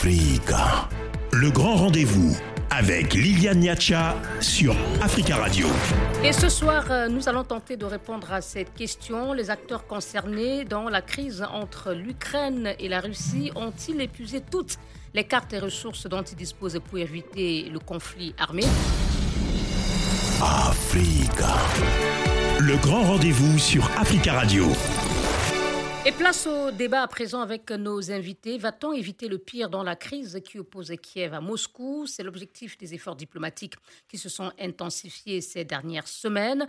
Africa. Le grand rendez-vous avec Liliane Niacha sur Africa Radio. Et ce soir, euh, nous allons tenter de répondre à cette question. Les acteurs concernés dans la crise entre l'Ukraine et la Russie ont-ils épuisé toutes les cartes et ressources dont ils disposent pour éviter le conflit armé? Africa. Le grand rendez-vous sur Africa Radio. Et place au débat à présent avec nos invités. Va-t-on éviter le pire dans la crise qui oppose Kiev à Moscou? C'est l'objectif des efforts diplomatiques qui se sont intensifiés ces dernières semaines.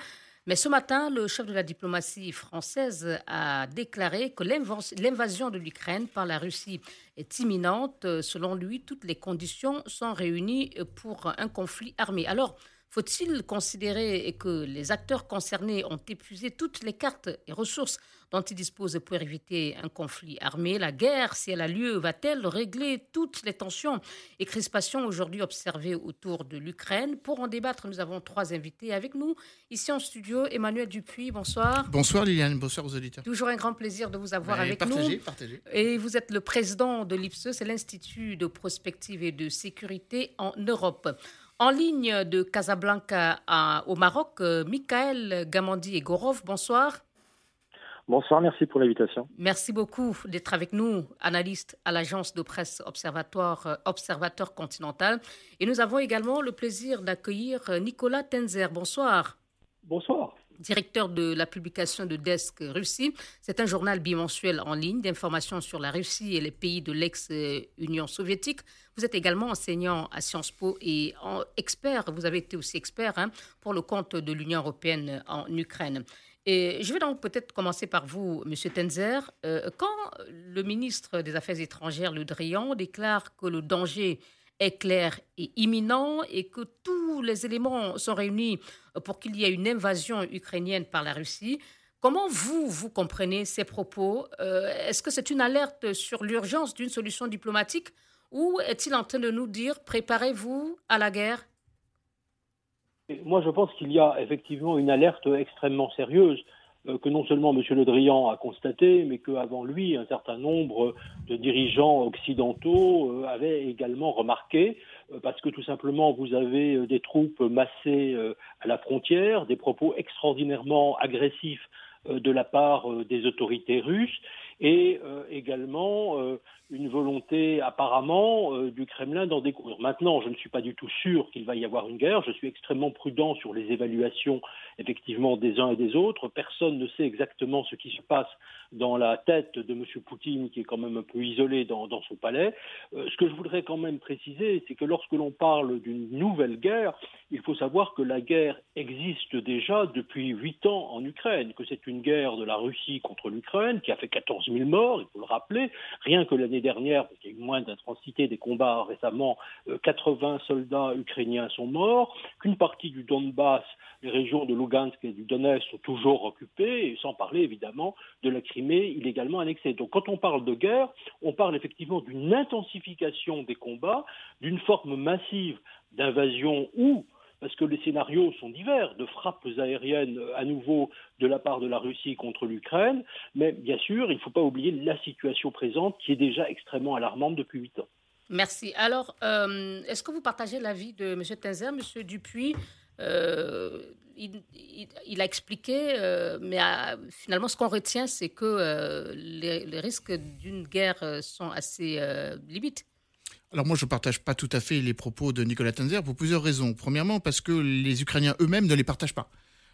Mais ce matin, le chef de la diplomatie française a déclaré que l'invasion de l'Ukraine par la Russie est imminente. Selon lui, toutes les conditions sont réunies pour un conflit armé. Alors, faut-il considérer que les acteurs concernés ont épuisé toutes les cartes et ressources dont ils disposent pour éviter un conflit armé La guerre, si elle a lieu, va-t-elle régler toutes les tensions et crispations aujourd'hui observées autour de l'Ukraine? Pour en débattre, nous avons trois invités avec nous. Ici en studio, Emmanuel Dupuis, bonsoir. Bonsoir Liliane, bonsoir aux auditeurs. Toujours un grand plaisir de vous avoir avec partagez, nous. Partagez. Et vous êtes le président de l'IPSE, c'est l'Institut de prospective et de sécurité en Europe. En ligne de Casablanca au Maroc, euh, Michael Gamandi et Gorov, bonsoir. Bonsoir, merci pour l'invitation. Merci beaucoup d'être avec nous, analyste à l'agence de presse Observatoire, euh, Observateur Continental. Et nous avons également le plaisir d'accueillir euh, Nicolas Tenzer. Bonsoir. Bonsoir directeur de la publication de Desk Russie. C'est un journal bimensuel en ligne d'informations sur la Russie et les pays de l'ex-Union soviétique. Vous êtes également enseignant à Sciences Po et expert, vous avez été aussi expert hein, pour le compte de l'Union européenne en Ukraine. Et je vais donc peut-être commencer par vous, Monsieur Tenzer. Euh, quand le ministre des Affaires étrangères, Le Drian, déclare que le danger est clair et imminent et que tous les éléments sont réunis pour qu'il y ait une invasion ukrainienne par la Russie. Comment vous, vous comprenez ces propos? Euh, Est-ce que c'est une alerte sur l'urgence d'une solution diplomatique ou est-il en train de nous dire préparez-vous à la guerre? Moi, je pense qu'il y a effectivement une alerte extrêmement sérieuse. Euh, que non seulement M. Le Drian a constaté, mais qu'avant lui, un certain nombre de dirigeants occidentaux euh, avaient également remarqué, euh, parce que tout simplement, vous avez des troupes massées à la frontière, des propos extraordinairement agressifs de la part des autorités russes, et également une volonté apparemment euh, du Kremlin d'en découvrir. Maintenant, je ne suis pas du tout sûr qu'il va y avoir une guerre. Je suis extrêmement prudent sur les évaluations effectivement des uns et des autres. Personne ne sait exactement ce qui se passe dans la tête de M. Poutine, qui est quand même un peu isolé dans, son palais. Euh, ce que je voudrais quand même préciser, c'est que lorsque l'on parle d'une nouvelle guerre, il faut savoir que la guerre existe déjà depuis huit ans en Ukraine, que c'est une guerre de la Russie contre l'Ukraine qui a fait 14 000 morts, il faut le rappeler. Rien que l'année dernière, parce qu'il y a eu moins d'intensité des combats récemment, 80 euh, soldats ukrainiens sont morts, qu'une partie du Donbass, les régions de Lugansk et du Donetsk sont toujours occupées, sans parler évidemment de la Crimée illégalement annexée. Donc quand on parle de guerre, on parle effectivement d'une intensification des combats, d'une forme massive d'invasion ou parce que les scénarios sont divers, de frappes aériennes euh, à nouveau de la part de la Russie contre l'Ukraine, mais bien sûr, il ne faut pas oublier la situation présente qui est déjà extrêmement alarmante depuis huit ans. Merci. Alors, euh, est-ce que vous partagez l'avis de M. Tenzer, M. Dupuis? Euh, il, a expliqué, mais finalement, ce qu'on retient, c'est que les, les, risques d'une guerre sont assez limites. Alors moi, je ne partage pas tout à fait les propos de Nicolas Tenzer pour plusieurs raisons. Premièrement, parce que les Ukrainiens eux-mêmes ne les partagent pas.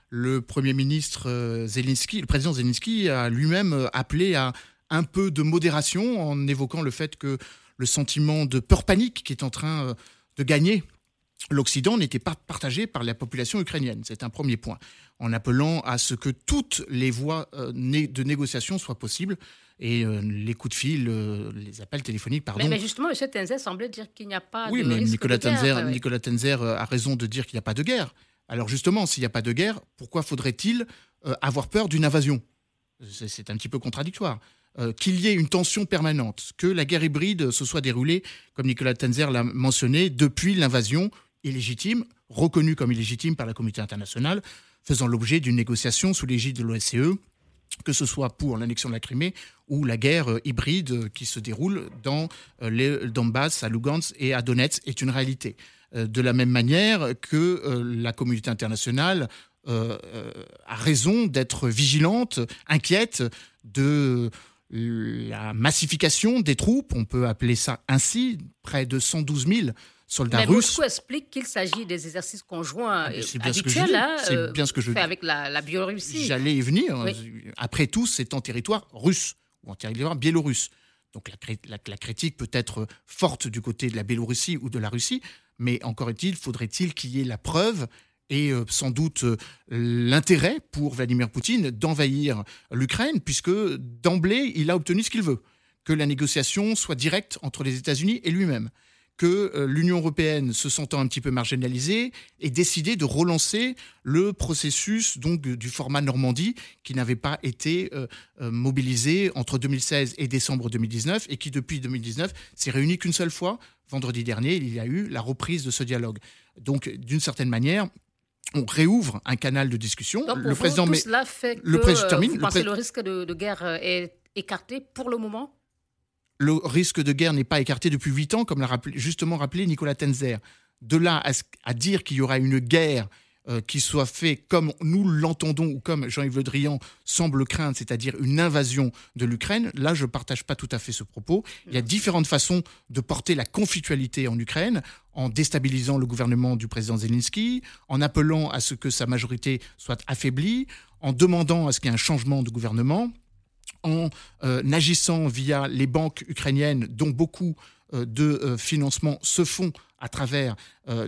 Le Premier ministre euh, Zelensky, le président Zelensky a lui-même euh, appelé à un peu de modération en évoquant le fait que le sentiment de peur panique qui est en train euh, de gagner l'Occident n'était pas partagé par la population ukrainienne. C'est un premier point. En appelant à ce que toutes les voies de négociation soient possibles et euh, les coups de fil, euh, les appels téléphoniques, pardon. Mais, justement, M. Tenzer semblait dire qu'il n'y a pas oui, de mais Nicolas, Tenzer, Nicolas Tenzer euh, a raison de dire qu'il n'y a pas de guerre. Alors justement, s'il n'y a pas de guerre, pourquoi faudrait-il avoir peur d'une invasion? C'est un petit peu contradictoire. qu'il y ait une tension permanente, que la guerre hybride se soit déroulée, comme Nicolas Tenzer l'a mentionné, depuis l'invasion illégitime, reconnue comme illégitime par la communauté internationale, faisant l'objet d'une négociation sous l'égide de l'OSCE que ce soit pour l'annexion de la Crimée ou la guerre euh, hybride qui se déroule dans euh, les Donbass, à Lugansk et à Donetsk, est une réalité. Euh, de la même manière que la communauté internationale a raison d'être vigilante, inquiète de la massification des troupes, on peut appeler ça ainsi, près de 112 000 soldats Mais russes. Moscou explique qu'il s'agit des exercices conjoints Ah, euh, c'est bien habituels, hein, euh, bien ce que je fait avec la, la Biélorussie. J'allais y venir. Oui. Après tout, c'est en territoire russe ou en territoire biélorusse. Donc la, cré- la- la critique peut être forte du côté de la Biélorussie ou de la Russie, mais encore est-il, faudrait-il qu'il y ait la preuve et euh, sans doute euh, l'intérêt pour Vladimir Poutine d'envahir l'Ukraine, puisque d'emblée, il a obtenu ce qu'il veut, que la négociation soit directe entre les États-Unis et lui-même que euh, l'Union européenne, se sentant un petit peu marginalisée, ait décidé de relancer le processus donc du format Normandie qui n'avait pas été euh, euh, mobilisé entre 2016 et décembre 2019 et qui depuis 2019 s'est réuni qu'une seule fois. Vendredi dernier, il y a eu la reprise de ce dialogue. Donc, d'une certaine manière, on réouvre un canal de discussion. Donc, le vous, président tout mais cela fait que le président termine, vous le pensez pré- le risque de, de guerre est écarté pour le moment? Le risque de guerre n'est pas écarté depuis huit ans, comme l'a rappelé- justement rappelé Nicolas Tenzer. De là à dire qu'il y aura une guerre euh, qui soit faite comme nous l'entendons ou comme Jean-Yves Le Drian semble craindre, c'est-à-dire une invasion de l'Ukraine, là je ne partage pas tout à fait ce propos. Il y a différentes façons de porter la conflictualité en Ukraine, en déstabilisant le gouvernement du président Zelensky, en appelant à ce que sa majorité soit affaiblie, en demandant à ce qu'il y ait un changement de gouvernement en euh, agissant via les banques ukrainiennes, dont beaucoup euh, de euh, financements se font à travers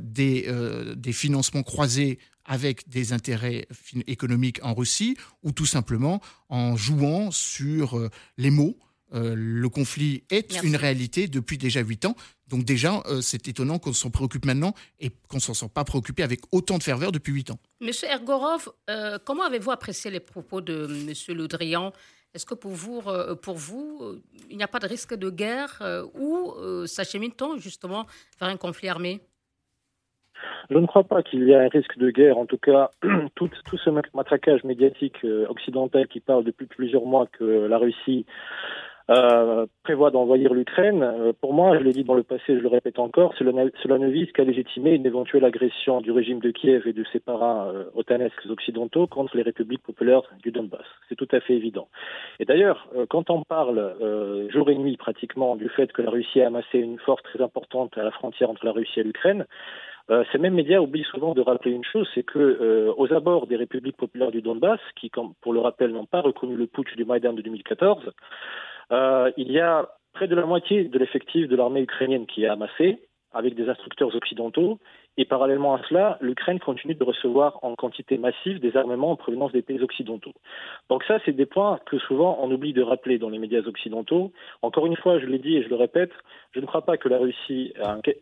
des, des financements croisés avec des intérêts économiques en Russie, ou tout simplement en jouant sur les mots. Le conflit est Merci. une réalité depuis déjà huit ans. Donc déjà, euh, c'est étonnant qu'on s'en préoccupe maintenant et qu'on ne s'en soit pas préoccupé avec autant de ferveur depuis huit ans. Monsieur Ergorov, euh, comment avez-vous apprécié les propos de Monsieur Le Drian Est-ce que pour vous, euh, pour vous euh, il n'y a pas de risque de guerre euh, ou s'achemine-t-on justement vers un conflit armé? Je ne crois pas qu'il y a un risque de guerre. En tout cas, tout, tout ce matraquage médiatique occidental qui parle depuis plusieurs mois que la Russie euh, prévoit d'envahir l'Ukraine, euh, pour moi, je l'ai dit dans le passé, je le répète encore, cela ne vise qu'à légitimer une éventuelle agression du régime de Kiev et de ses parrains euh, otanesques occidentaux contre les républiques populaires du Donbass. C'est tout à fait évident. Et d'ailleurs, euh, quand on parle euh, jour et nuit pratiquement du fait que la Russie a amassé une force très importante à la frontière entre la Russie et l'Ukraine, euh, ces mêmes médias oublient souvent de rappeler une chose, c'est que euh, aux abords des républiques populaires du Donbass, qui, comme pour le rappel, n'ont pas reconnu le putsch du Maïdan de 2014, euh, il y a près de la moitié de l'effectif de l'armée ukrainienne qui est amassé avec des instructeurs occidentaux. Et parallèlement à cela, l'Ukraine continue de recevoir en quantité massive des armements en provenance des pays occidentaux. Donc ça, c'est des points que souvent on oublie de rappeler dans les médias occidentaux. Encore une fois, je l'ai dit et je le répète, je ne crois pas que la Russie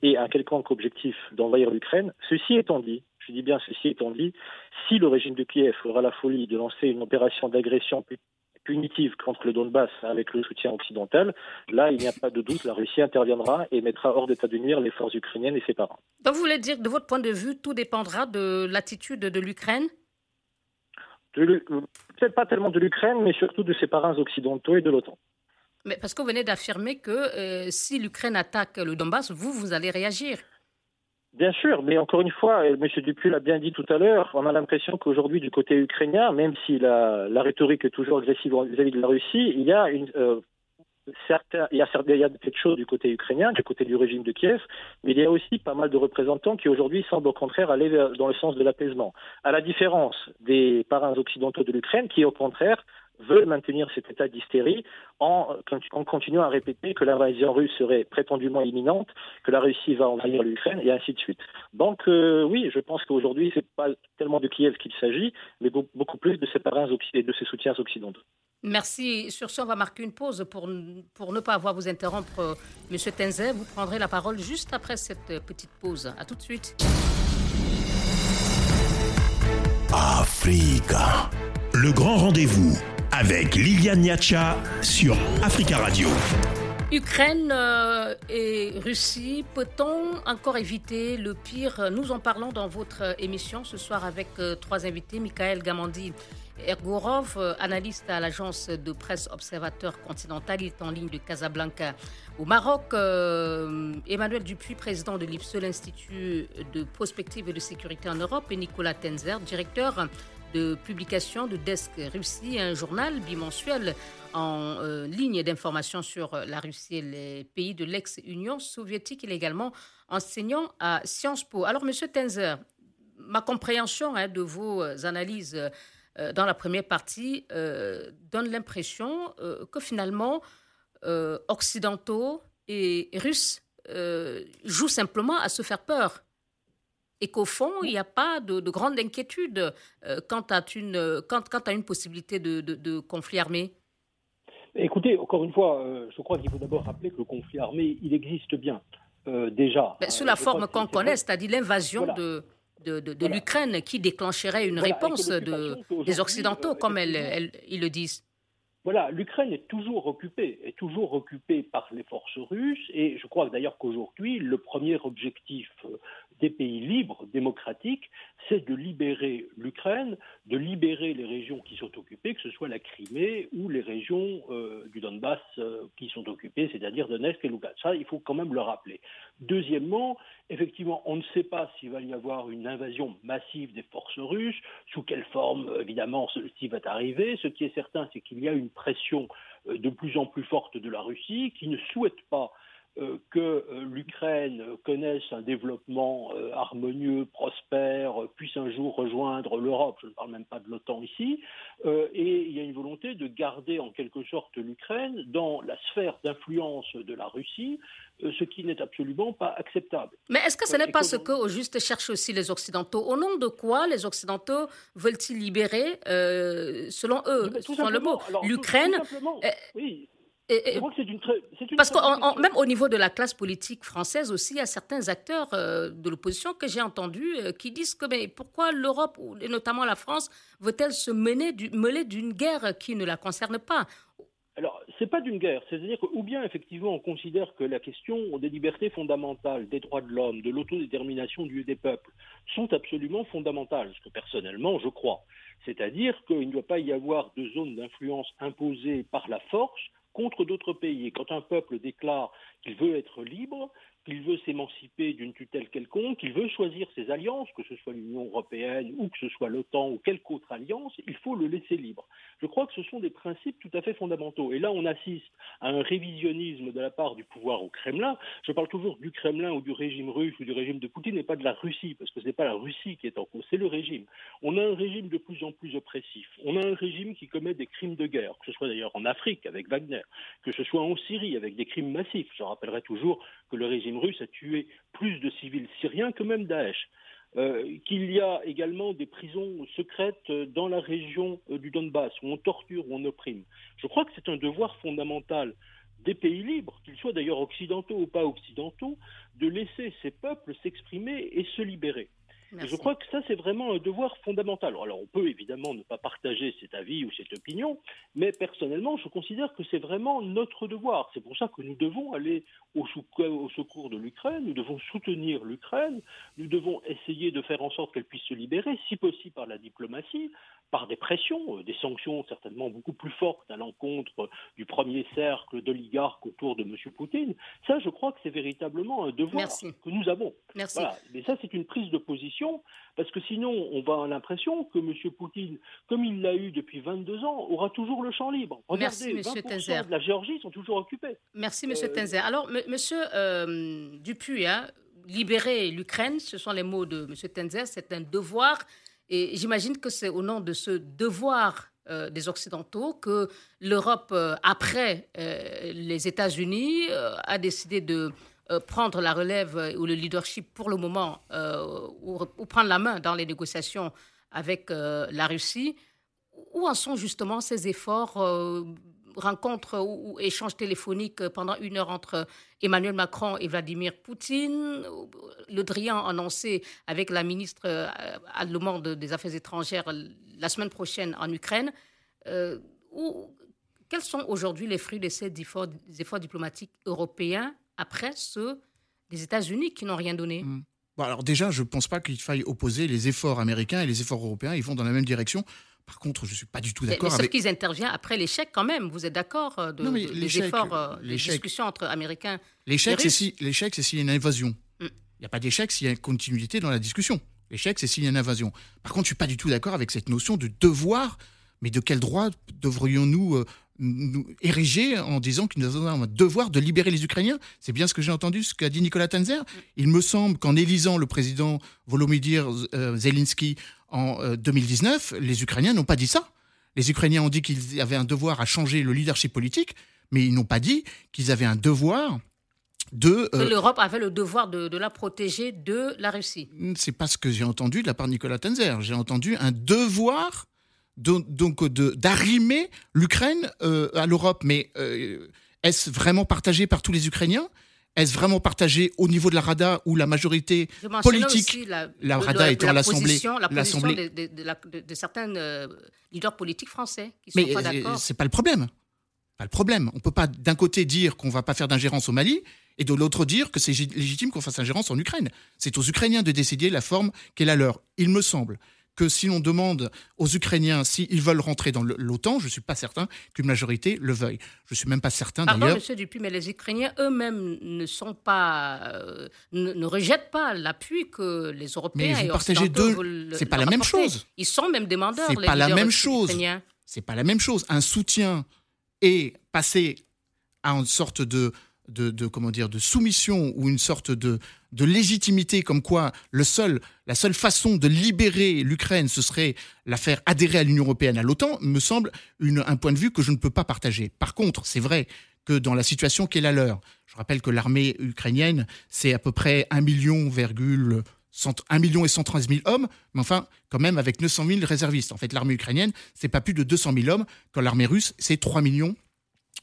ait un quelconque objectif d'envahir l'Ukraine. Ceci étant dit, je dis bien ceci étant dit, si le régime de Kiev aura la folie de lancer une opération d'agression punitive contre le Donbass avec le soutien occidental, là, il n'y a pas de doute, la Russie interviendra et mettra hors d'état de nuire les forces ukrainiennes et ses parents. Donc vous voulez dire, de votre point de vue, tout dépendra de l'attitude de l'Ukraine? Peut-être pas tellement de l'Ukraine, mais surtout de ses parrains occidentaux et de l'OTAN. Mais parce que vous venez d'affirmer que euh, si l'Ukraine attaque le Donbass, vous, vous allez réagir. Bien sûr, mais encore une fois, euh, M. Dupuis l'a bien dit tout à l'heure, on a l'impression qu'aujourd'hui, du côté ukrainien, même si la, la rhétorique est toujours agressive vis-à-vis de la Russie, il y a une, euh, certains, il y a, du côté ukrainien, du côté du régime de Kiev, mais il y a aussi pas mal de représentants qui aujourd'hui semblent au contraire aller dans le sens de l'apaisement. À la différence des parrains occidentaux de l'Ukraine qui, au contraire, veulent maintenir cet état d'hystérie en, en continuant à répéter que l'invasion russe serait prétendument imminente, que la Russie va envahir l'Ukraine et ainsi de suite. Donc euh, oui, je pense qu'aujourd'hui, c'est pas tellement de Kiev qu'il s'agit, mais be- beaucoup plus de ses parrains et de ses soutiens occidentaux. Merci. Sur ce, on va marquer une pause pour, pour ne pas avoir à vous interrompre. euh, Monsieur Tenzer, vous prendrez la parole juste après cette euh, petite pause. À tout de suite. Africa. Le grand rendez-vous avec Liliane Niacha sur Africa Radio. Ukraine euh, et Russie, peut-on encore éviter le pire? Nous en parlons dans votre euh, émission ce soir avec euh, trois invités. Michael Gamandi Ergorov, analyste à l'agence de presse Observateur Continental, il est en ligne de Casablanca. Au Maroc, Emmanuel Dupuis, président de l'IPSE, l'Institut de prospective et de sécurité en Europe, et Nicolas Tenzer, directeur de publication de Desk Russie, un journal bimensuel en euh, ligne d'information sur la Russie et les pays de l'ex-Union soviétique. Il est également enseignant à Sciences Po. Alors, Monsieur Tenzer, ma compréhension hein, de vos analyses euh, dans la première partie euh, donne l'impression que finalement, occidentaux et russes jouent simplement à se faire peur et qu'au fond, il n'y a pas de, grande inquiétude euh, quant, à une, quant, à une possibilité de, conflit armé. Écoutez, encore une fois, euh, je crois qu'il faut d'abord rappeler que le conflit armé, il existe bien, euh, déjà. Ben, sous la forme qu'on connaît, c'est-à-dire l'invasion de, de, l'Ukraine qui déclencherait une réponse des Occidentaux, comme ils le disent. Voilà, l'Ukraine est toujours occupée, est toujours occupée par les forces russes, et je crois d'ailleurs qu'aujourd'hui, le premier objectif des pays libres, démocratiques, c'est de libérer l'Ukraine, de libérer les régions qui sont occupées, que ce soit la Crimée ou les régions euh, du Donbass euh, qui sont occupées, c'est-à-dire Donetsk et Lugansk. Ça, il faut quand même le rappeler. Deuxièmement, effectivement, on ne sait pas s'il va y avoir une invasion massive des forces russes, sous quelle forme, évidemment, ceci va arriver. Ce qui est certain, c'est qu'il y a une pression euh, de plus en plus forte de la Russie qui ne souhaite pas que euh, l'Ukraine connaisse un développement euh, harmonieux, prospère, puisse un jour rejoindre l'Europe, je ne parle même pas de l'OTAN ici, et il y a une volonté de garder en quelque sorte l'Ukraine dans la sphère d'influence de la Russie, ce qui n'est absolument pas acceptable. Mais est-ce que ce n'est pas ce que au juste cherchent aussi les Occidentaux? Au nom de quoi les Occidentaux veulent-ils libérer, selon eux, selon le mot, l'Ukraine oui. Parce que même au niveau de la classe politique française aussi, il y a certains acteurs euh, de l'opposition que j'ai entendus euh, qui disent que mais pourquoi l'Europe, et notamment la France, veut-elle se mener du, mêler d'une guerre qui ne la concerne pas? Alors, ce n'est pas d'une guerre, c'est-à-dire que, ou bien effectivement on considère que la question des libertés fondamentales, des droits de l'homme, de l'autodétermination du, des peuples sont absolument fondamentales, ce que personnellement je crois. C'est-à-dire qu'il ne doit pas y avoir de zone d'influence imposée par la force, contre d'autres pays. Et quand un peuple déclare qu'il veut être libre, qu'il veut s'émanciper d'une tutelle quelconque, qu'il veut choisir ses alliances, que ce soit l'Union européenne ou que ce soit l'OTAN ou quelque autre alliance, il faut le laisser libre. Je crois que ce sont des principes tout à fait fondamentaux. Et là, on assiste à un révisionnisme de la part du pouvoir au Kremlin. Je parle toujours du Kremlin ou du régime russe ou du régime de Poutine et pas de la Russie, parce que ce n'est pas la Russie qui est en cause, c'est le régime. On a un régime de plus en plus oppressif. On a un régime qui commet des crimes de guerre, que ce soit d'ailleurs en Afrique avec Wagner, que ce soit en Syrie avec des crimes massifs. Je rappellerai toujours que le régime russe a tué plus de civils syriens que même Daesh. Euh, qu'il y a également des prisons secrètes dans la région euh, du Donbass où on torture, où on opprime. Je crois que c'est un devoir fondamental des pays libres, qu'ils soient d'ailleurs occidentaux ou pas occidentaux, de laisser ces peuples s'exprimer et se libérer je crois que ça, c'est vraiment un devoir fondamental. Alors, on peut évidemment ne pas partager cet avis ou cette opinion, mais personnellement, je considère que c'est vraiment notre devoir. C'est pour ça que nous devons aller au, au secours de l'Ukraine, nous devons soutenir l'Ukraine, nous devons essayer de faire en sorte qu'elle puisse se libérer, si possible par la diplomatie, par des pressions, euh, des sanctions certainement beaucoup plus fortes à l'encontre du premier cercle d'oligarques autour de M. Poutine. Ça, je crois que c'est véritablement un devoir que nous avons. Merci. Mais ça, c'est une prise de position, parce que sinon, on va avoir l'impression que M. Poutine, comme il l'a eu depuis 22 ans, aura toujours le champ libre. Regardez, Merci, M. Tenzer. de la Géorgie sont toujours occupés. Merci, M. Euh, Tenzer. Alors, M. Euh, Dupuis, hein, libérer l'Ukraine, ce sont les mots de M. Tenzer, c'est un devoir et j'imagine que c'est au nom de ce devoir euh, des Occidentaux que l'Europe, euh, après les États-Unis, a décidé de prendre la relève ou le leadership pour le moment, ou, ou, prendre la main dans les négociations avec la Russie. Où en sont justement ces efforts rencontre ou, échange téléphonique pendant une heure entre Emmanuel Macron et Vladimir Poutine? Le Drian annoncé avec la ministre euh, allemande des Affaires étrangères la semaine prochaine en Ukraine. Euh, quels sont aujourd'hui les fruits de ces efforts, diplomatiques européens après ceux des États-Unis qui n'ont rien donné mmh. Bon, alors déjà, je ne pense pas qu'il faille opposer les efforts américains et les efforts européens. Ils vont dans la même direction Par contre, je ne suis pas du tout d'accord avec. Sauf qu'ils interviennent après l'échec quand même. Vous êtes d'accord euh, de, non, des efforts, euh, des discussions entre Américains L'échec, c'est si, l'échec, c'est s'il y a une invasion. Mm. Il n'y a pas d'échec s'il y a une continuité dans la discussion. L'échec, c'est s'il y a une invasion. Par contre, je ne suis pas du tout d'accord avec cette notion de devoir. Mais de quel droit devrions-nous nous ériger en disant que nous avons un devoir de libérer les Ukrainiens. C'est bien ce que j'ai entendu, ce qu'a dit Nicolas Tanzer. Il me semble qu'en élisant le président Volodymyr euh, Zelensky en 2019, euh, les Ukrainiens n'ont pas dit ça. Les Ukrainiens ont dit qu'ils avaient un devoir à changer le leadership politique, mais ils n'ont pas dit qu'ils avaient un devoir de... Euh, L'Europe avait le devoir de, la protéger de la Russie. C'est pas ce que j'ai entendu de la part de Nicolas Tanzer. J'ai entendu un devoir donc d'arrimer l'Ukraine euh, à l'Europe. Mais euh, est-ce vraiment partagé par tous les Ukrainiens? Est-ce vraiment partagé au niveau de la Rada où la majorité politique, la, la Rada étant l'Assemblée, l'Assemblée de, de, de, certains euh, leaders politiques français qui sont pas d'accord. C'est pas le problème. Pas le problème. On peut pas d'un côté dire qu'on va pas faire d'ingérence au Mali et de l'autre dire que c'est légitime qu'on fasse ingérence en Ukraine. C'est aux Ukrainiens de décider la forme qu'est la leur. Il me semble que si l'on demande aux Ukrainiens s'ils veulent rentrer dans l'OTAN, je ne suis pas certain qu'une majorité le veuille. Je ne suis même pas certain d'ailleurs. Pardon, Monsieur Dupuis, mais les Ukrainiens eux-mêmes ne sont pas, euh, ne, rejettent pas l'appui que les Européens mais vous partagez deux. C'est pas la même chose. Ils sont même demandeurs. C'est pas la même chose. C'est pas la même chose. Un soutien est passé à une sorte de de, comment dire de soumission ou une sorte de, de légitimité comme quoi le seul la seule façon de libérer l'Ukraine ce serait la faire adhérer à l'Union européenne à l'OTAN me semble un point de vue que je ne peux pas partager. Par contre, c'est vrai que dans la situation qui est la leur, je rappelle que l'armée ukrainienne c'est à peu près 1 million, 1 million et 113 000 hommes, mais enfin, quand même avec 900 000 réservistes. En fait, l'armée ukrainienne, c'est pas plus de 200 000 hommes, quand l'armée russe, c'est 3 millions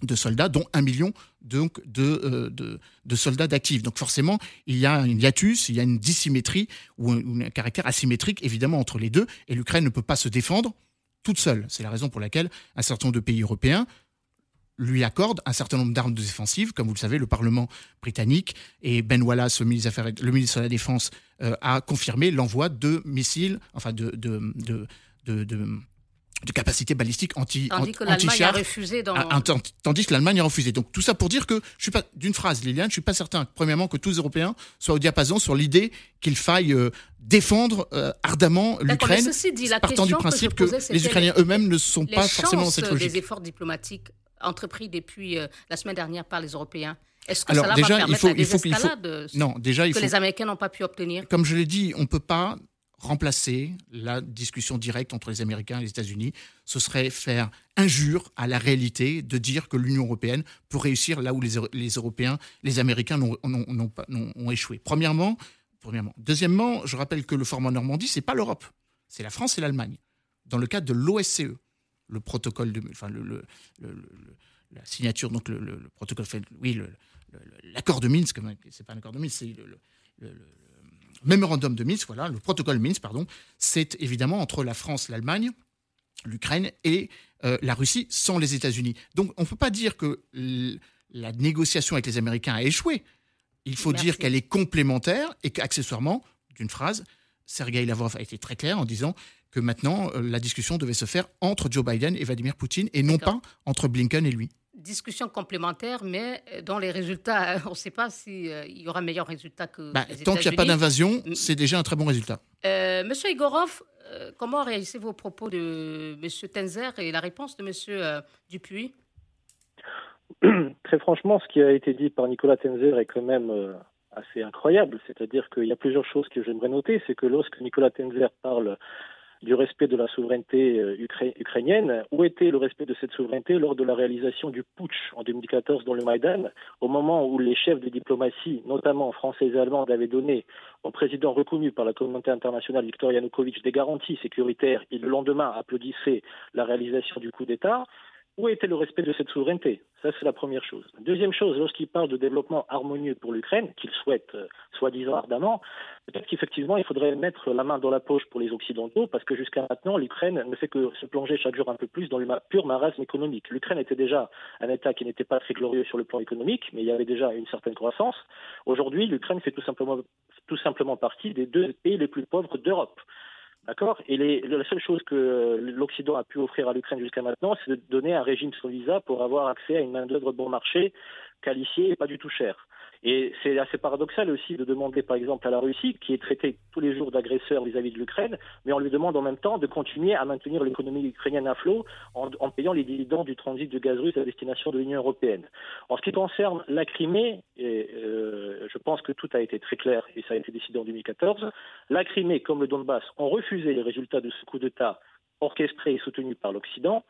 de soldats, dont un million donc, de, euh, de, soldats d'actifs. Donc forcément, il y a un hiatus, il y a une dissymétrie ou un, caractère asymétrique évidemment entre les deux, et l'Ukraine ne peut pas se défendre toute seule. C'est la raison pour laquelle un certain nombre de pays européens lui accordent un certain nombre d'armes défensives, comme vous le savez, le Parlement britannique et Ben Wallace, le ministre, de la Défense, euh, a confirmé l'envoi de missiles, enfin de, de, de, de capacité balistique anti Tandis que l'Allemagne a refusé dans... Tandis que l'Allemagne a refusé. Donc tout ça pour dire que je suis pas d'une phrase, Liliane, je suis pas certain, premièrement, que tous les Européens soient au diapason sur l'idée qu'il faille euh, défendre euh, ardemment l'Ukraine, partant du principe que, les Ukrainiens eux-mêmes ne sont pas forcément dans cette logique. Les efforts diplomatiques entrepris depuis euh, la semaine dernière par les Européens. Est-ce que ça va permettre il faut, la désescalade Non, déjà, il que les Américains n'ont pas pu obtenir? Comme je l'ai dit, on ne peut pas remplacer la discussion directe entre les Américains et les États-Unis, ce serait faire injure à la réalité de dire que l'Union européenne peut réussir là où les, Européens, les Américains ont, échoué. Premièrement, premièrement. Deuxièmement, je rappelle que le format Normandie, c'est pas l'Europe, c'est la France et l'Allemagne. Dans le cadre de l'OSCE, le protocole de, enfin la signature, donc le, protocole, oui, l'accord de Minsk, c'est pas un accord de Minsk, c'est le mémorandum de Minsk, voilà, le protocole Minsk, pardon, c'est évidemment entre la France, l'Allemagne, l'Ukraine et euh, la Russie sans les États-Unis. Donc on ne peut pas dire que la négociation avec les Américains a échoué. Il faut dire qu'elle est complémentaire et qu'accessoirement, d'une phrase, Sergei Lavrov a été très clair en disant que maintenant euh, la discussion devait se faire entre Joe Biden et Vladimir Poutine et non pas entre Blinken et lui discussion complémentaire, mais euh, dans les résultats, on ne sait pas s'il euh, y aura meilleur résultat que bah, Tant qu'il n'y a pas d'invasion, mm. c'est déjà un très bon résultat. Euh, Monsieur Igorov, comment réagissez vos propos de Monsieur Tenzer et la réponse de Monsieur Dupuis? Très franchement, ce qui a été dit par Nicolas Tenzer est quand même assez incroyable. C'est-à-dire qu'il y a plusieurs choses que j'aimerais noter. C'est que lorsque Nicolas Tenzer parle du respect de la souveraineté euh, ukrainienne. Où était le respect de cette souveraineté lors de la réalisation du putsch en 2014 dans le Maïdan, au moment où les chefs de diplomatie, notamment français et allemands, avaient donné au président reconnu par la communauté internationale Viktor Yanukovych des garanties sécuritaires et le lendemain applaudissait la réalisation du coup d'État où était le respect de cette souveraineté? Ça, c'est la première chose. Deuxième chose, lorsqu'il parle de développement harmonieux pour l'Ukraine, qu'il souhaite euh, soi-disant ardemment, peut-être qu'effectivement, il faudrait mettre la main dans la poche pour les Occidentaux, parce que jusqu'à maintenant, l'Ukraine ne fait que se plonger chaque jour un peu plus dans le pur marasme économique. L'Ukraine était déjà un État qui n'était pas très glorieux sur le plan économique, mais il y avait déjà une certaine croissance. Aujourd'hui, l'Ukraine fait tout simplement, tout simplement partie des deux pays les plus pauvres d'Europe. D'accord Et les, la seule chose que l'Occident a pu offrir à l'Ukraine jusqu'à maintenant, c'est de donner un régime sans visa pour avoir accès à une main-d'œuvre bon marché, qualifiée et pas du tout chère. Et c'est assez paradoxal aussi de demander, par exemple, à la Russie, qui est traitée tous les jours d'agresseur vis-à-vis de l'Ukraine, mais on lui demande en même temps de continuer à maintenir l'économie ukrainienne à flot en, payant les dividendes du transit de gaz russe à destination de l'Union européenne. En ce qui concerne la Crimée, euh, je pense que tout a été très clair et ça a été décidé en 2014, la Crimée comme le Donbass ont refusé les résultats de ce coup d'État orchestré et soutenu par l'Occident.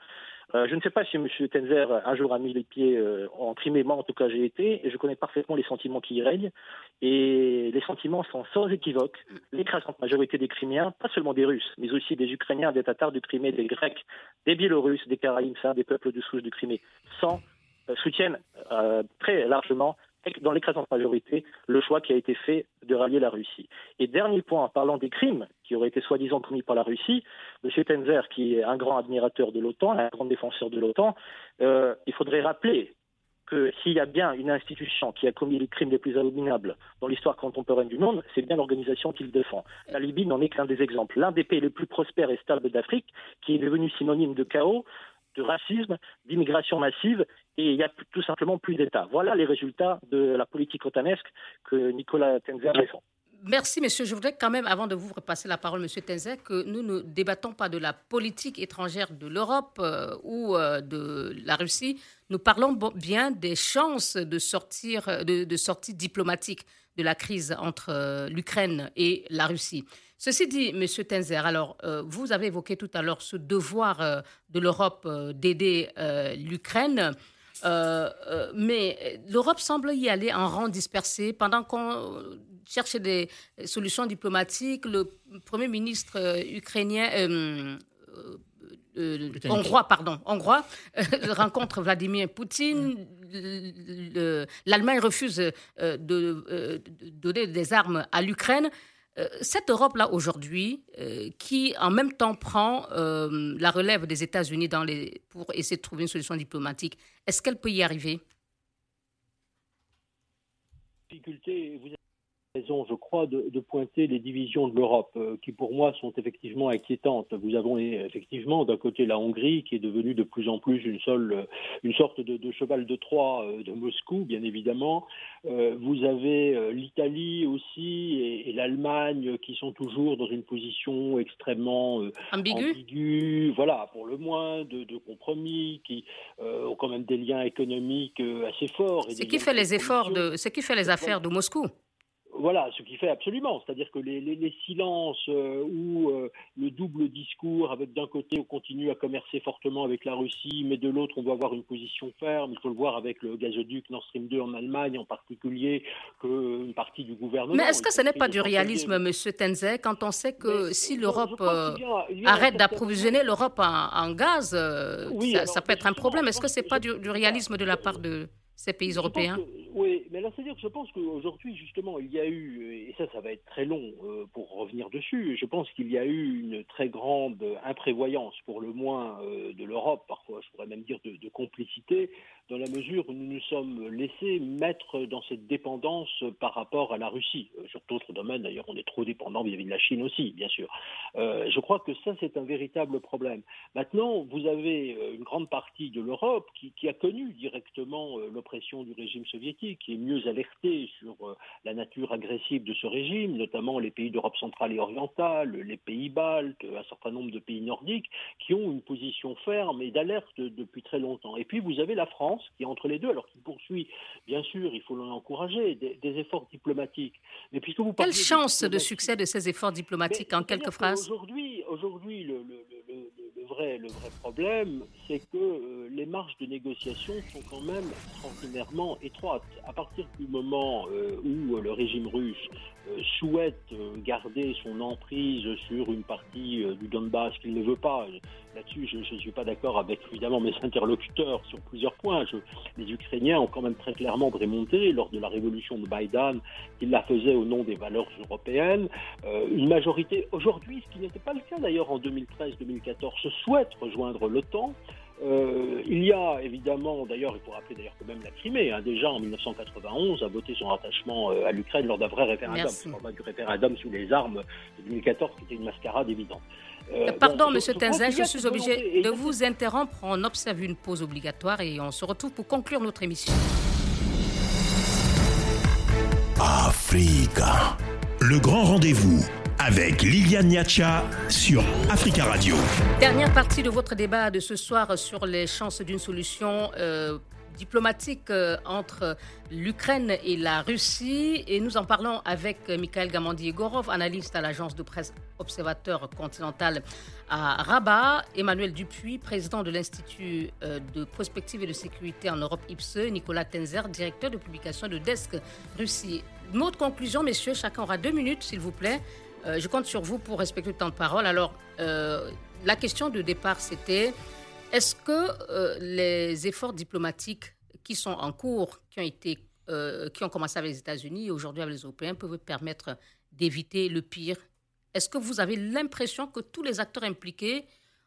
Euh, je ne sais pas si M. Tenzer un jour a mis les pieds euh, en Crimée, moi en tout cas j'ai été, et je connais parfaitement les sentiments qui y règnent. Et les sentiments sont sans équivoque. L'écrasante majorité des Criméens, pas seulement des Russes, mais aussi des Ukrainiens, des Tatars du Crimée, des Grecs, des Biélorusses, des Caraïbes, des peuples de souche du Crimée, euh, soutiennent très largement dans l'écrasante majorité, le choix qui a été fait de rallier la Russie. Et dernier point, en parlant des crimes qui auraient été soi-disant commis par la Russie, M. Tenzer, qui est un grand admirateur de l'OTAN, un grand défenseur de l'OTAN, euh, il faudrait rappeler que s'il y a bien une institution qui a commis les crimes les plus abominables dans l'histoire contemporaine du monde, c'est bien l'organisation qu'il défend. La Libye n'en est qu'un des exemples. L'un des pays les plus prospères et stables d'Afrique, qui est devenu synonyme de chaos, de racisme, d'immigration massive, et il n'y a tout simplement plus d'État. Voilà les résultats de la politique otanesque que Nicolas Tenzer défend. Merci, monsieur. Je voudrais quand même, avant de vous repasser la parole, monsieur Tenzer, que nous ne débattons pas de la politique étrangère de l'Europe euh, ou euh, de la Russie. Nous parlons bien des chances de, sortir, de, sortie diplomatique de la crise entre euh, l'Ukraine et la Russie. Ceci dit, Monsieur Tenzer, alors vous avez évoqué tout à l'heure ce devoir de l'Europe d'aider l'Ukraine. Euh, euh, mais l'Europe semble y aller en rang dispersé. Pendant qu'on cherche des solutions diplomatiques, le Premier ministre ukrainien, euh, hongrois, pardon, hongrois, rencontre Vladimir Poutine. L'Allemagne refuse de, donner des armes à l'Ukraine. Euh, cette Europe-là aujourd'hui, euh, qui en même temps prend euh, la relève des États-Unis pour essayer de trouver une solution diplomatique, est-ce qu'elle peut y arriver? Raison, je crois, de, pointer les divisions de l'Europe, euh, qui pour moi sont effectivement inquiétantes. Vous avez effectivement d'un côté la Hongrie, qui est devenue de plus en plus une, seule, une sorte de, cheval de Troie euh, de Moscou, bien évidemment. Euh, vous avez l'Italie aussi et, l'Allemagne, qui sont toujours dans une position extrêmement ambiguë, voilà, pour le moins, de, compromis, qui ont quand même des liens économiques assez forts. C'est qui fait les efforts de, ce qui fait les affaires de Moscou? Voilà, ce qui fait absolument, c'est-à-dire que les, silences euh, ou euh, le double discours, avec d'un côté on continue à commercer fortement avec la Russie, mais de l'autre on doit avoir une position ferme. Il faut le voir avec le gazoduc Nord Stream 2 en Allemagne, en particulier, qu'une partie du gouvernement. Mais est-ce que ce n'est pas du réalisme, Monsieur Tenze, quand on sait que si l'Europe euh, arrête d'approvisionner l'Europe en, gaz, ça, peut être un problème. Est-ce que ce n'est pas du réalisme de la part de ces pays européens Oui, mais là, c'est-à-dire que je pense qu'aujourd'hui, justement, il y a eu, et ça, ça va être très long euh, pour revenir dessus, je pense qu'il y a eu une très grande imprévoyance, pour le moins euh, de l'Europe, parfois, je pourrais même dire de, complicité, dans la mesure où nous nous sommes laissés mettre dans cette dépendance par rapport à la Russie. Euh, sur d'autres domaines, d'ailleurs, on est trop dépendant vis-à-vis de la Chine aussi, bien sûr. je crois que ça, c'est un véritable problème. Maintenant, vous avez une grande partie de l'Europe qui, a connu directement le pression du régime soviétique, qui est mieux alerté sur euh, la nature agressive de ce régime, notamment les pays d'Europe centrale et orientale, les pays baltes, un certain nombre de pays nordiques, qui ont une position ferme et d'alerte depuis très longtemps. Et puis vous avez la France, qui est entre les deux, alors qu'il poursuit, bien sûr, il faut l'encourager, des, efforts diplomatiques. Mais puisque vous Quelle chance de, succès de ces efforts diplomatiques, en quelques phrases Aujourd'hui, aujourd'hui le, vrai, le vrai problème, c'est que euh, les marges de négociation sont quand même extraordinairement étroites. À partir du moment euh, où le régime russe euh, souhaite garder son emprise sur une partie du Donbass qu'il ne veut pas, là-dessus je ne suis pas d'accord avec évidemment mes interlocuteurs sur plusieurs points. les Ukrainiens ont quand même très clairement démontré lors de la révolution de Biden qu'ils la faisaient au nom des valeurs européennes. une majorité aujourd'hui, ce qui n'était pas le cas d'ailleurs en 2013-2014, souhaite rejoindre l'OTAN. Euh, il y a évidemment, d'ailleurs, il faut rappeler d'ailleurs que même la Crimée, hein, déjà en 1991, a voté son rattachement euh, à l'Ukraine lors d'un vrai référendum. Pas du référendum sous les armes de 2014, qui était une mascarade évidente. Euh, Pardon, Monsieur je suis obligé de vous interrompre. On observe une pause obligatoire et on se retrouve pour conclure notre émission. Africa, le grand rendez-vous avec Liliane Niacha sur Africa Radio. Dernière partie de votre débat de ce soir sur les chances d'une solution euh, diplomatique euh, entre l'Ukraine et la Russie. Et nous en parlons avec Mikhail Gamandi-Egorov, analyste à l'agence de presse Observateur Continental à Rabat, Emmanuel Dupuis, président de l'Institut euh, de prospective et de sécurité en Europe IPSE, Nicolas Tenzer, directeur de publication de Desk Russie. Notre conclusion, messieurs, chacun aura deux minutes, s'il vous plaît. Euh, je compte sur vous pour respecter le temps de parole. Alors, euh, la question de départ, c'était est-ce que euh, les efforts diplomatiques qui sont en cours, qui ont, été, qui ont commencé avec les États-Unis et aujourd'hui avec les Européens, peuvent permettre d'éviter le pire? Est-ce que vous avez l'impression que tous les acteurs impliqués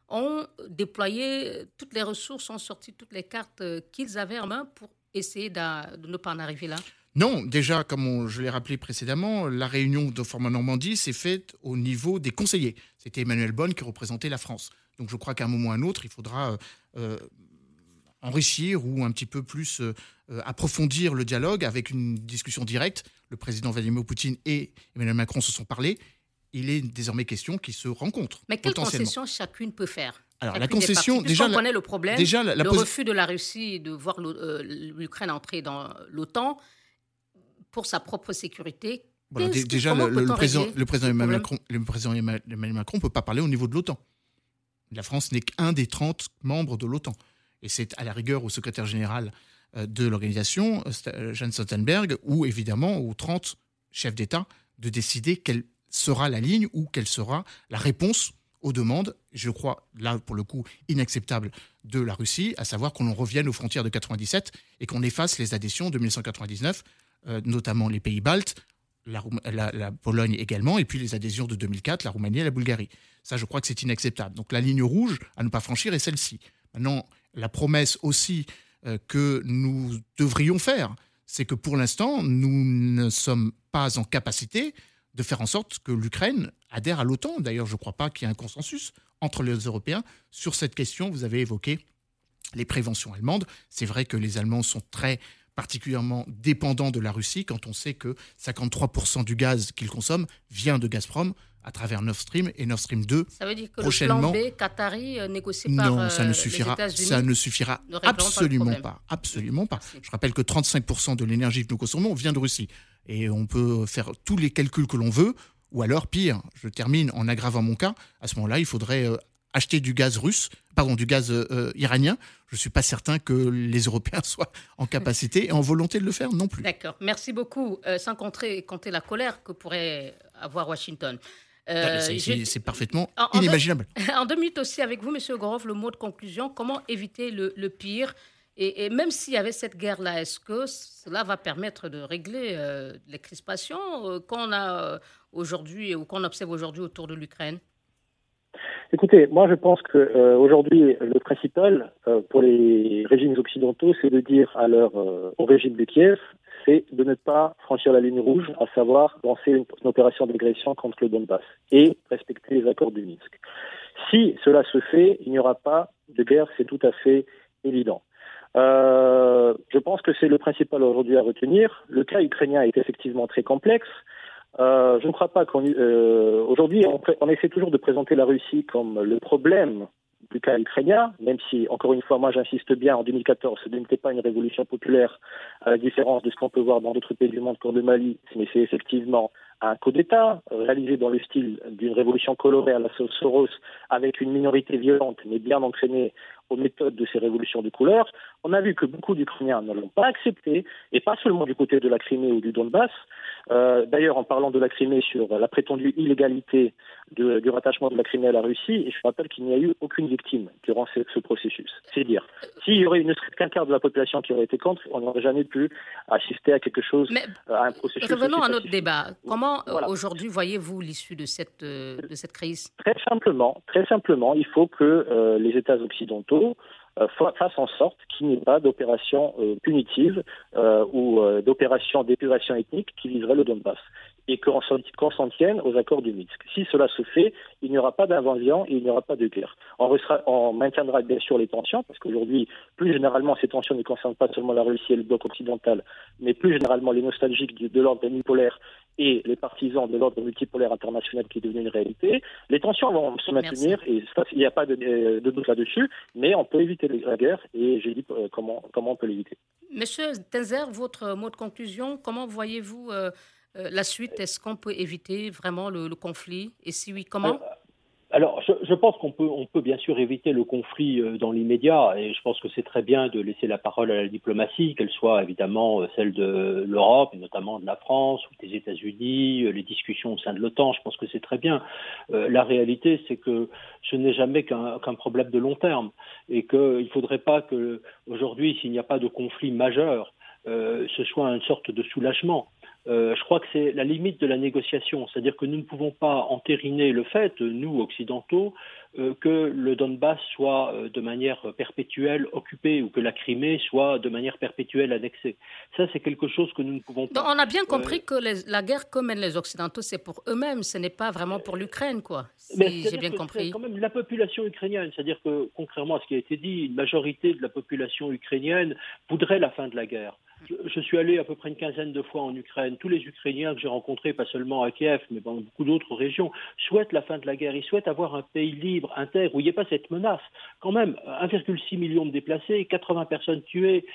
ont déployé toutes les ressources, ont sorti toutes les cartes qu'ils avaient en main pour essayer de ne pas en arriver là? Non, déjà, comme je l'ai rappelé précédemment, la réunion de format Normandie s'est faite au niveau des conseillers. C'était Emmanuel Bonne qui représentait la France. Donc je crois qu'à un moment ou à un autre, il faudra euh, euh, enrichir ou un petit peu plus euh, approfondir le dialogue avec une discussion directe. Le président Vladimir Poutine et Emmanuel Macron se sont parlé. Il est désormais question qu'ils se rencontrent. Mais quelles concessions chacune peut faire? Alors la concession, déjà, on connaît le problème, déjà, le refus de la Russie de voir l'Ukraine entrer dans l'OTAN, pour sa propre sécurité. déjà, le, président, le, président Emmanuel Macron, le président Emmanuel Macron ne peut pas parler au niveau de l'OTAN. La France n'est qu'un des 30 membres de l'OTAN. Et c'est à la rigueur au secrétaire général euh, de l'organisation, euh, Jeanne Stoltenberg, ou évidemment aux 30 chefs d'État de décider quelle sera la ligne ou quelle sera la réponse aux demandes, je crois, là pour le coup, inacceptable de la Russie, à savoir qu'on revienne aux frontières de 97 et qu'on efface les adhésions de 1999 euh, notamment les pays baltes, la, Pologne également, et puis les adhésions de 2004, la Roumanie et la Bulgarie. Ça, je crois que c'est inacceptable. Donc la ligne rouge à ne pas franchir est celle-ci. Maintenant, la promesse aussi euh, que nous devrions faire, c'est que pour l'instant, nous ne sommes pas en capacité de faire en sorte que l'Ukraine adhère à l'OTAN. D'ailleurs, je ne crois pas qu'il y ait un consensus entre les Européens sur cette question. Vous avez évoqué les préventions allemandes. C'est vrai que les Allemands sont très particulièrement dépendant de la Russie quand on sait que 53% du gaz qu'ils consomment vient de Gazprom à travers Nord Stream et Nord Stream 2. Ça veut dire que prochainement, le plan B qatari euh, négocié par non, ça ne euh, suffira, ça ne suffira absolument pas, absolument pas. Je rappelle que 35% de l'énergie que nous consommons vient de Russie et on peut faire tous les calculs que l'on veut. Ou alors, pire, je termine en aggravant mon cas, à ce moment-là, il faudrait euh, acheter du gaz russe, pardon, du gaz euh, iranien. Je ne suis pas certain que les Européens soient en capacité et en volonté de le faire non plus. D'accord. Merci beaucoup. Euh, sans compter, compter, la colère que pourrait avoir Washington. Euh, ah, c'est parfaitement inimaginable. En deux, minutes aussi avec vous, Monsieur Gorov, le mot de conclusion. Comment éviter le, pire? Et, même s'il y avait cette guerre-là, est-ce que cela va permettre de régler les crispations qu'on a aujourd'hui ou qu'on observe aujourd'hui autour de l'Ukraine? Écoutez, moi je pense que euh, aujourd'hui le principal euh, pour les régimes occidentaux, c'est de dire à leur euh, au régime de Kiev, c'est de ne pas franchir la ligne rouge, à savoir lancer une, opération d'agression contre le Donbass et respecter les accords du Minsk. Si cela se fait, il n'y aura pas de guerre, c'est tout à fait évident. je pense que c'est le principal aujourd'hui à retenir. Le cas ukrainien est effectivement très complexe. Euh, je ne crois pas qu'on. Euh, Aujourd'hui, on, on, essaie toujours de présenter la Russie comme le problème du cas ukrainien, même si, encore une fois, moi j'insiste bien, en 2014, ce n'était pas une révolution populaire, à la différence de ce qu'on peut voir dans d'autres pays du monde comme le Mali, mais c'est effectivement un coup d'État réalisé dans le style d'une révolution colorée à la Soros, avec une minorité violente, mais bien entraînée aux méthodes de ces révolutions de couleur, on a vu que beaucoup d'Ukrainiens ne l'ont pas accepté, et pas seulement du côté de la Crimée ou du Donbass. Euh, d'ailleurs, en parlant de la Crimée sur la prétendue illégalité du rattachement de la Crimée à la Russie, et je rappelle qu'il n'y a eu aucune victime durant ce, processus. C'est dire, s'il y aurait une qu'un quart de la population qui aurait été contre, on n'aurait jamais pu assister à quelque chose, à un processus. Revenons à notre débat. Comment euh, aujourd'hui voyez-vous l'issue de cette, euh, de cette crise? Très simplement, très simplement, il faut que les États occidentaux fasse en sorte qu'il n'y ait pas d'opération punitive ou d'opération d'épuration ethnique qui viserait le Donbass et qu'on s'en tienne aux accords du Minsk. Si cela se fait, il n'y aura pas d'invasion et il n'y aura pas de guerre. On, on maintiendra bien sûr les tensions, parce qu'aujourd'hui, plus généralement, ces tensions ne concernent pas seulement la Russie et le bloc occidental, mais plus généralement les nostalgiques de, l'ordre unipolaire et les partisans de l'ordre multipolaire international qui est devenu une réalité. Les tensions vont se maintenir et il n'y a pas de, doute là-dessus, mais on peut éviter la guerre et j'ai dit euh, comment, comment on peut l'éviter. Monsieur Tenzer, votre mot de conclusion, comment voyez-vous euh, euh, la suite, est-ce qu'on peut éviter vraiment le, conflit? Et si oui, comment? Euh, alors, je, pense qu'on peut, on peut bien sûr éviter le conflit euh, dans l'immédiat, et je pense que c'est très bien de laisser la parole à la diplomatie, qu'elle soit évidemment celle de l'Europe, notamment de la France ou des États-Unis, les discussions au sein de l'OTAN. Je pense que c'est très bien. la réalité, c'est que ce n'est jamais qu'un problème de long terme, et qu'il ne faudrait pas que aujourd'hui, s'il n'y a pas de conflit majeur, ce soit une sorte de soulagement. Euh, je crois que c'est la limite de la négociation. C'est-à-dire que nous ne pouvons pas entériner le fait, nous, occidentaux, euh, que le Donbass soit euh, de manière perpétuelle occupé ou que la Crimée soit de manière perpétuelle annexée. Ça, c'est quelque chose que nous ne pouvons pas. on a bien compris que la guerre que mènent les Occidentaux, c'est pour eux-mêmes, ce n'est pas vraiment pour l'Ukraine, quoi. Si j'ai bien compris. Quand même la population ukrainienne, c'est-à-dire que, contrairement à ce qui a été dit, une majorité de la population ukrainienne voudrait la fin de la guerre. Je, suis allé à peu près une quinzaine de fois en Ukraine. Tous les Ukrainiens que j'ai rencontrés, pas seulement à Kiev, mais dans beaucoup d'autres régions, souhaitent la fin de la guerre. Ils souhaitent avoir un pays libre, intègre, où il n'y ait pas cette menace. Quand même, 1,6 million de déplacés, 80 personnes tuées,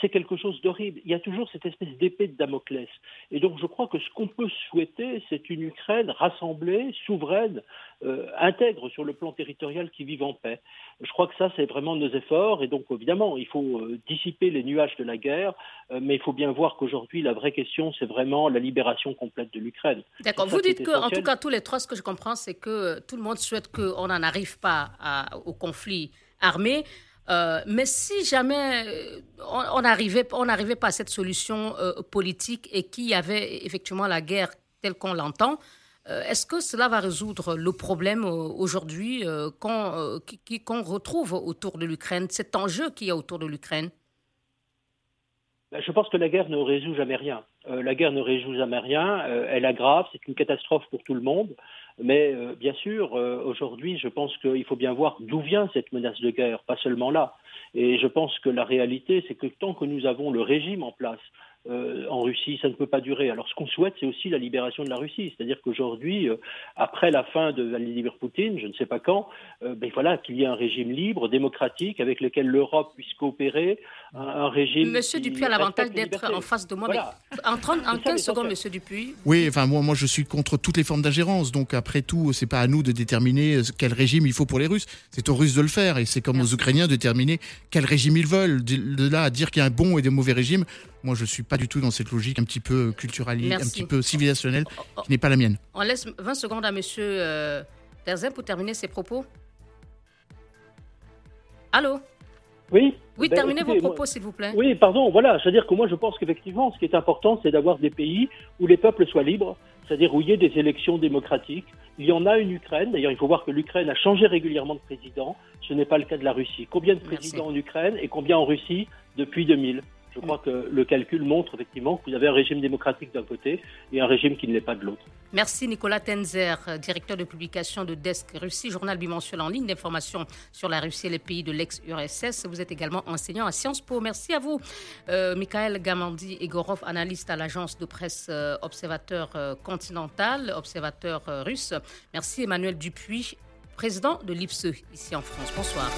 c'est quelque chose d'horrible. Il y a toujours cette espèce d'épée de Damoclès. Et donc je crois que ce qu'on peut souhaiter, c'est une Ukraine rassemblée, souveraine, euh, intègre sur le plan territorial qui vive en paix. Je crois que ça, c'est vraiment nos efforts. Et donc évidemment, il faut euh, dissiper les nuages de la guerre, euh, mais il faut bien voir qu'aujourd'hui, la vraie question, c'est vraiment la libération complète de l'Ukraine. D'accord. Vous dites que, en tout cas, tous les trois, ce que je comprends, c'est que tout le monde souhaite qu'on n'en arrive pas au conflit armé. Euh, mais si jamais euh, on n'arrivait pas à cette solution euh, politique et qu'il y avait effectivement la guerre telle qu'on l'entend, est-ce que cela va résoudre le problème aujourd'hui qu'on retrouve autour de l'Ukraine, cet enjeu qu'il y a autour de l'Ukraine? Ben, Je pense que la guerre ne résout jamais rien. la guerre ne résout jamais rien. elle aggrave, c'est une catastrophe pour tout le monde. Mais euh, bien sûr, euh, aujourd'hui, je pense qu'il faut bien voir d'où vient cette menace de guerre, pas seulement là. Et je pense que la réalité, c'est que tant que nous avons le régime en place, euh, en Russie, ça ne peut pas durer. Alors ce qu'on souhaite, c'est aussi la libération de la Russie. C'est-à-dire qu'aujourd'hui, euh, après la fin de Vladimir Poutine, je ne sais pas quand, euh, ben voilà, qu'il y ait un régime libre, démocratique, avec lequel l'Europe puisse coopérer, un, régime... Monsieur Dupuis a l'avantage d'être en face de moi. Mais en, 30, en 15 secondes, Monsieur Dupuis. Oui, enfin moi, moi je suis contre toutes les formes d'ingérence. Donc après tout, c'est pas à nous de déterminer quel régime il faut pour les Russes. C'est aux Russes de le faire. Et c'est comme aux Ukrainiens de déterminer quel régime ils veulent. De là à dire qu'il y a un bon et des mauvais régimes, moi, je ne suis pas du tout dans cette logique un petit peu culturelle, un petit peu civilisationnelle, qui n'est pas la mienne. On laisse 20 secondes à M. Euh, pour terminer ses propos. Allô? Oui Oui, ben, terminez vos propos, s'il vous plaît. Oui, pardon, voilà. C'est-à-dire que moi, je pense qu'effectivement, ce qui est important, c'est d'avoir des pays où les peuples soient libres, c'est-à-dire où il y ait des élections démocratiques. Il y en a une Ukraine. D'ailleurs, il faut voir que l'Ukraine a changé régulièrement de président. Ce n'est pas le cas de la Russie. Combien de présidents en Ukraine et combien en Russie depuis 2000 je crois que le calcul montre effectivement que vous avez un régime démocratique d'un côté et un régime qui ne l'est pas de l'autre. Merci Nicolas Tenzer, directeur de publication de Desk Russie, journal bimensuel en ligne d'information sur la Russie et les pays de l'ex-URSS. Vous êtes également enseignant à Sciences Po. Merci à vous, euh, Mikhail Gamandi Egorov, analyste à l'agence de presse euh, Observateur euh, Continental, observateur russe. Merci Emmanuel Dupuis, président de l'IPSE ici en France. Bonsoir.